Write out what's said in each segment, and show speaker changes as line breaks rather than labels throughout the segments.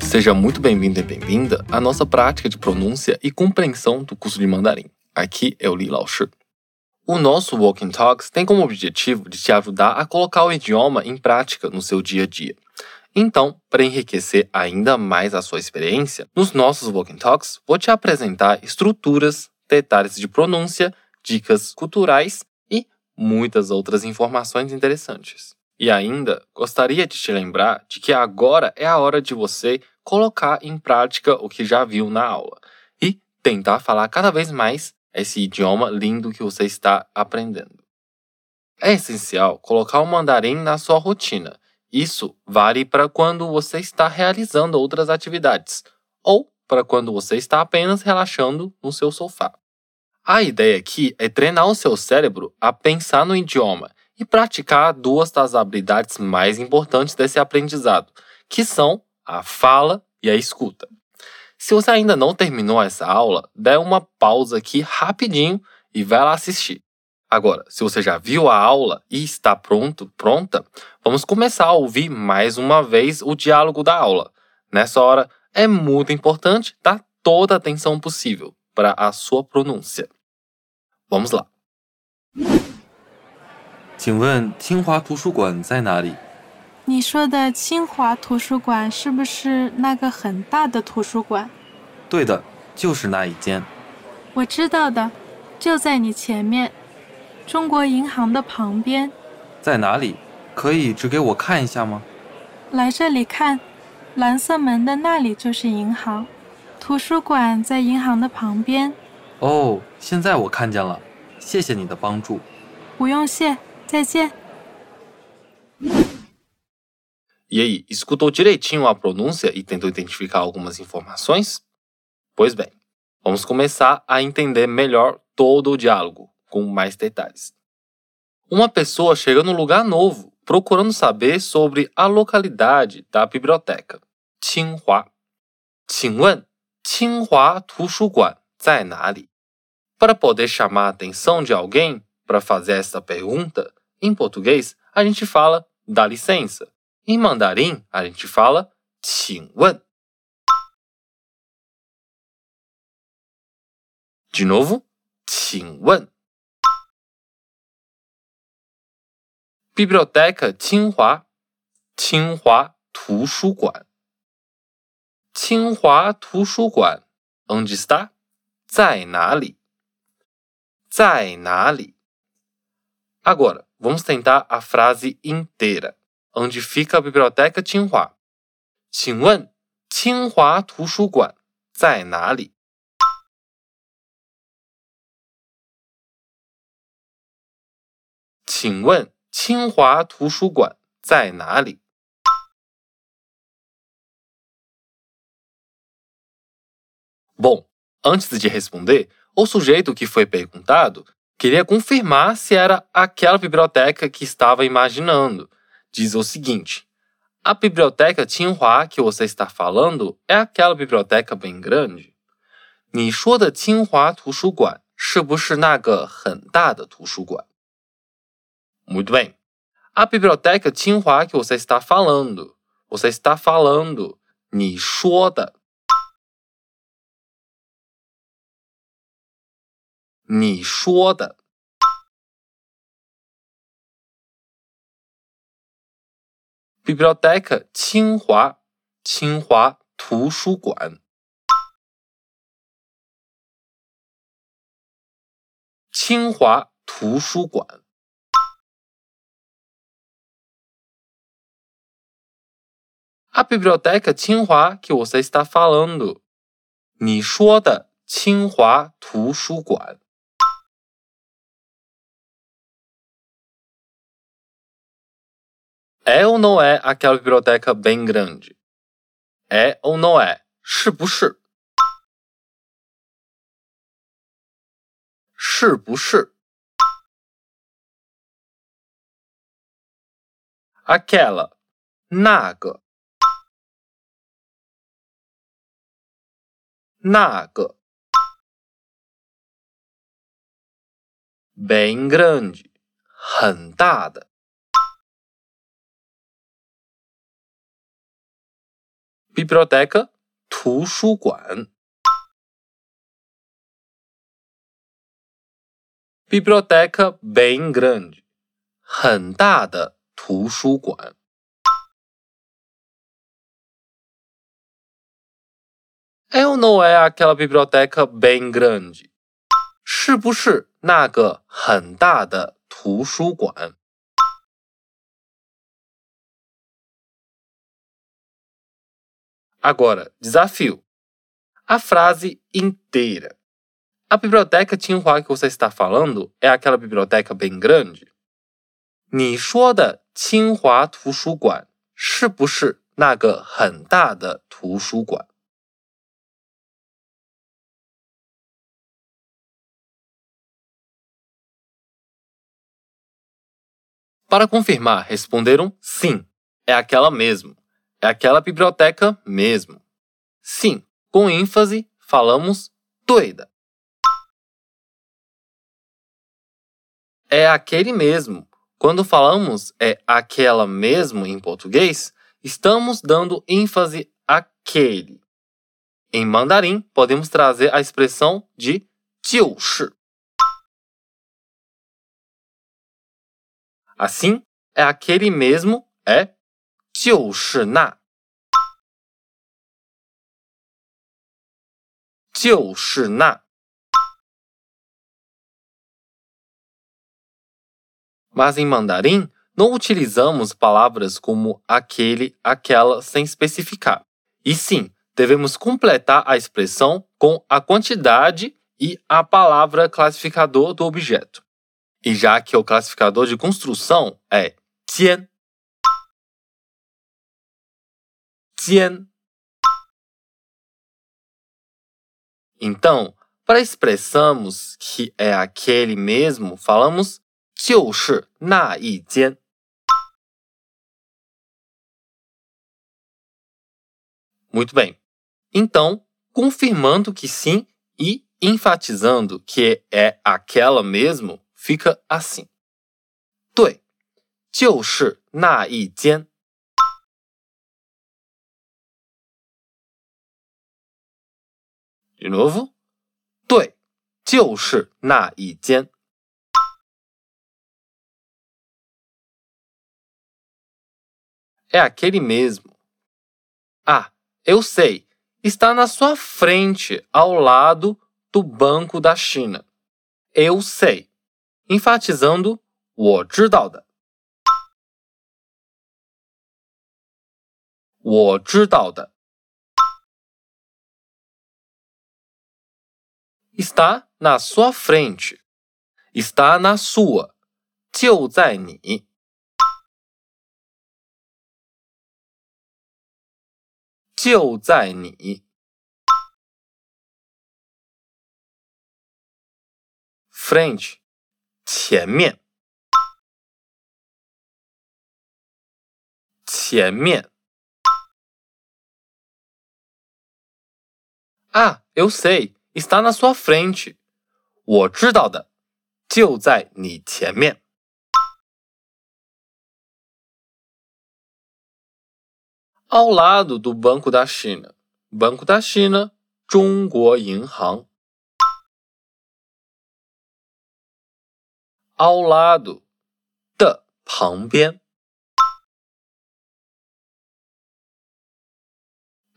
Seja muito bem-vindo e bem-vinda à nossa prática de pronúncia e compreensão do curso de mandarim. Aqui é o Li Lao Shi. O nosso Walking Talks tem como objetivo de te ajudar a colocar o idioma em prática no seu dia a dia. Então, para enriquecer ainda mais a sua experiência, nos nossos Walking Talks vou te apresentar estruturas, detalhes de pronúncia, dicas culturais e muitas outras informações interessantes. E ainda gostaria de te lembrar de que agora é a hora de você colocar em prática o que já viu na aula e tentar falar cada vez mais esse idioma lindo que você está aprendendo. É essencial colocar o mandarim na sua rotina. Isso vale para quando você está realizando outras atividades ou para quando você está apenas relaxando no seu sofá. A ideia aqui é treinar o seu cérebro a pensar no idioma e praticar duas das habilidades mais importantes desse aprendizado, que são a fala e a escuta. Se você ainda não terminou essa aula, dê uma pausa aqui rapidinho e vai lá assistir. Agora, se você já viu a aula e está pronto, pronta, vamos começar a ouvir mais uma vez o diálogo da aula. Nessa hora, é muito importante dar toda a atenção possível para a sua pronúncia. Vamos lá.
请问清华图书馆在哪里？
你说的清华图书馆是不是那个很大的图书馆？
对的，就是那一间。
我知道的，就在你前面，中国银行的旁边。
在哪里？可以指给我看一下吗？
来这里看，蓝色门的那里就是银行，图书馆在银行的旁边。
哦，现在我看见了，谢谢你的帮助。
不用谢，再见。
E aí, escutou direitinho a pronúncia e tentou identificar algumas informações? Pois bem, vamos começar a entender melhor todo o diálogo, com mais detalhes. Uma pessoa chega num lugar novo, procurando saber sobre a localidade da biblioteca. Tsinghua. 请问清华图书馆在哪里? Para poder chamar a atenção de alguém para fazer essa pergunta, em português a gente fala dá licença. Em mandarim, a gente fala 请问. De novo, 请问. Biblioteca 清华，清华图书馆。清华图书馆 onde está? 在哪里？在哪里 ？Agora, vamos tentar a frase inteira onde fica a Biblioteca Tsinghua. 请问清华图书馆在哪里？请问清华图书馆在哪里？Bom, antes de responder, o sujeito que foi perguntado queria confirmar se era aquela biblioteca que estava imaginando diz o seguinte: a biblioteca Tsinghua que você está falando é aquela biblioteca bem grande? 你说的清华图书馆是不是那个很大的图书馆？Muito bem. A biblioteca Tsinghua que você está falando, você está falando, 你说的， 你说的。Biblioteca 清华，清华图书馆。清华图书馆。A biblioteca 清华 que você está falando，你说的清华图书馆。É ou não é aquela biblioteca bem grande? É ou não é? 是不是？是不是？Aquela, 那个，那个，bem grande，很大的。 biblioteca 图书馆 biblioteca bem grande 很大的图书馆。É ou não é aquela biblioteca bem grande？是不是那个很大的图书馆 ？Agora, desafio. A frase inteira. A biblioteca Tsinghua que você está falando é aquela biblioteca bem grande? 你说的清华图书馆是不是那个很大的图书馆？Para confirmar, responderam sim. É aquela mesmo. É aquela biblioteca mesmo. Sim, com ênfase, falamos 对的. É aquele mesmo. Quando falamos é aquela mesmo em português, estamos dando ênfase aquele. Em mandarim, podemos trazer a expressão de 就是 Assim, é aquele mesmo, é 就是那。 就是那。Mas em mandarim, não utilizamos palavras como aquele, aquela sem especificar. E sim, devemos completar a expressão com a quantidade e a palavra classificador do objeto. E já que o classificador de construção é jian, jian. Então, para expressarmos que é aquele mesmo, falamos 就是那一间。Muito bem. Então, confirmando que sim e enfatizando que é aquela mesmo, fica assim. 对，就是那一间。 De novo，对，就是那一间。É aquele mesmo. Ah, eu sei. Está na sua frente, ao lado do Banco da China. Eu sei enfatizando 我知道的。我知道的。 Está na sua frente. Está na sua. 就在你。就在你。Frente 前面，前面。Ah, eu sei, Está na sua frente. 我知道的，就在你前面。Ao lado do Banco da China. Banco da China, 中国银行。ao lado 的旁边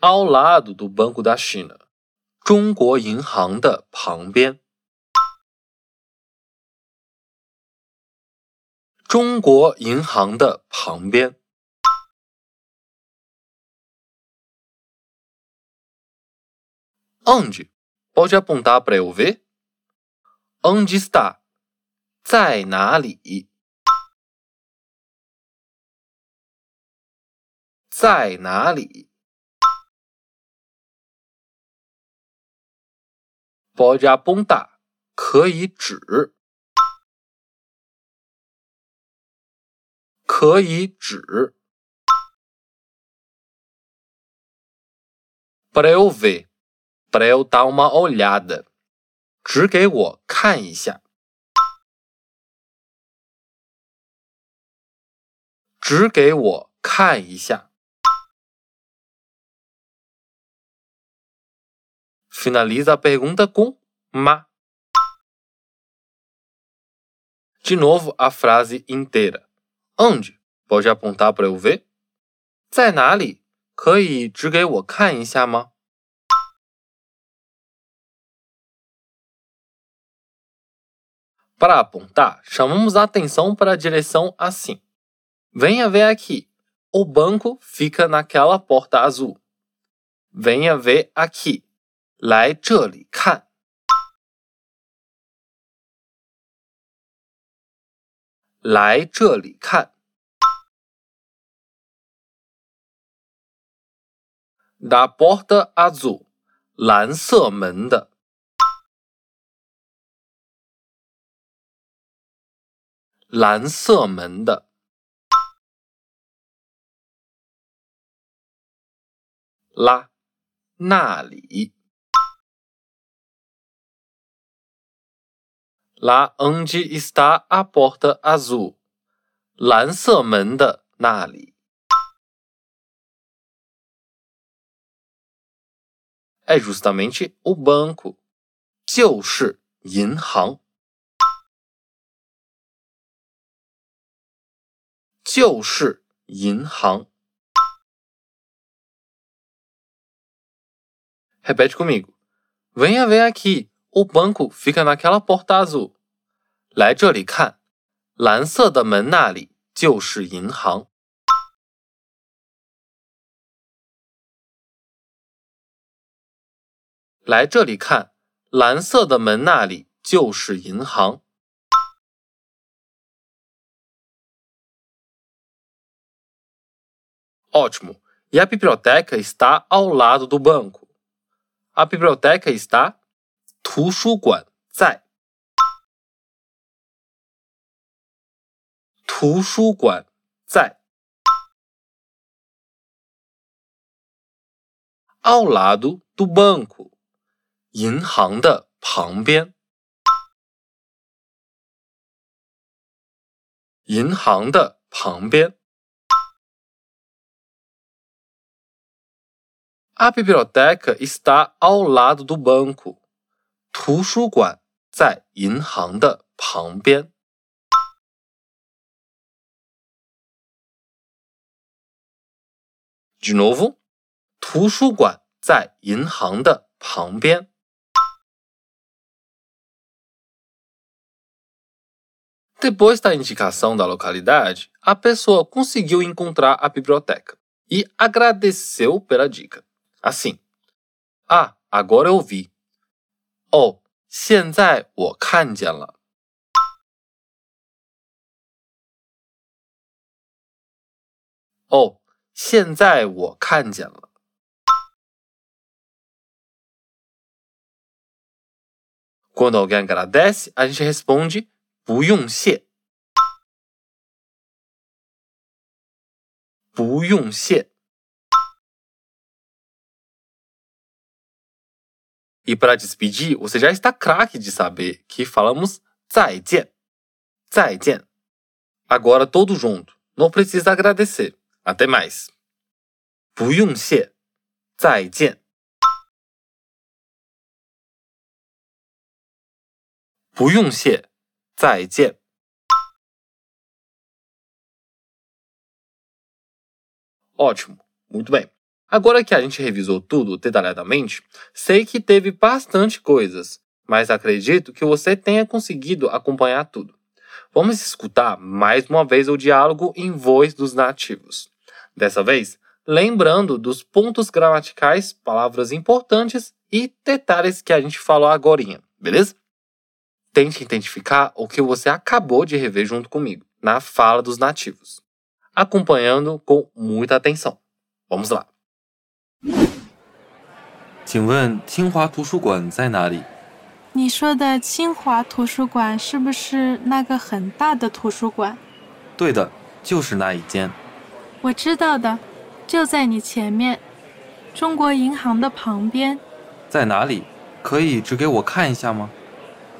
，ao lado do Banco da China，中国银行的旁边，中国银行的旁边。Onde? Pode apontar para eu ver? Onde está? 在哪里？在哪里？Pode apontar，可以指，可以指。Para eu ver, para eu dar uma olhada，指给我看一下。指给我看一下。finaliza a pergunta com ma. De novo, a frase inteira. Onde? Pode apontar para eu ver? 在哪里？可以指给我看一下吗？Para apontar, chamamos a atenção para a direção assim. Venha ver aqui. O banco fica naquela porta azul. Venha ver aqui. 来这里看。来这里看。Da porta azul，蓝色门的。蓝色门的。啦，那里。Lá onde está a porta azul？蓝色门的那里。É justamente o banco，就是银行，就是银行。Repete comigo. Venha ver aqui. O banco fica naquela porta azul。来这里看，蓝色的门那里就是银行。来这里看，蓝色的门那里就是银行。Ótimo. E a biblioteca está ao lado do banco. A biblioteca está 图书馆在。图书馆在。Ao lado do banco，银行的旁边。银行的旁边。A biblioteca está ao lado do banco。图书馆在银行的旁边。De novo，图书馆在银行的旁边。Depois da indicação da localidade, a pessoa conseguiu encontrar a biblioteca e agradeceu pela dica. Assim, ah, agora eu vi. 哦，现在我看见了。哦，现在我看见了。Quando alguém agradece, a gente responde 不用谢。不用谢。E para despedir, você já está craque de saber que falamos 再见,再见. Agora todo junto. Não precisa agradecer. Até mais. 不用谢,再见.不用谢,再见. Ótimo, muito bem. Agora que a gente revisou tudo detalhadamente, sei que teve bastante coisas, mas acredito que você tenha conseguido acompanhar tudo. Vamos escutar mais uma vez o diálogo em voz dos nativos. Dessa vez, lembrando dos pontos gramaticais, palavras importantes e detalhes que a gente falou agora, beleza? Tente identificar o que você acabou de rever junto comigo na fala dos nativos, acompanhando com muita atenção. Vamos lá!
请问清华图书馆在哪里？
你说的清华图书馆是不是那个很大的图书馆？
对的，就是那一间。
我知道的，就在你前面，中国银行的旁边。
在哪里？可以指给我看一下吗？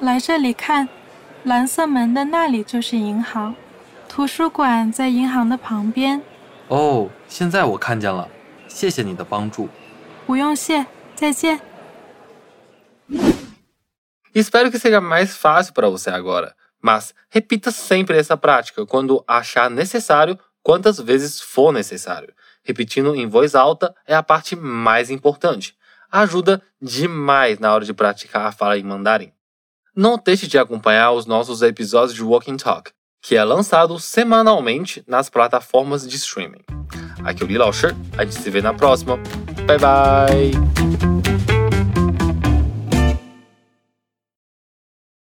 来这里看，蓝色门的那里就是银行，图书馆在银行的旁边。
哦，现在我看见了，谢谢你的帮助。
不用谢。再见。
Espero que seja mais fácil para você agora, mas repita sempre essa prática quando achar necessário, quantas vezes for necessário. Repetindo em voz alta é a parte mais importante. Ajuda demais na hora de praticar a fala em mandarim. Não deixe de acompanhar os nossos episódios de Walking Talk, que é lançado semanalmente nas plataformas de streaming. Aqui é o Li Lauscher, a gente se vê na próxima. Bye bye!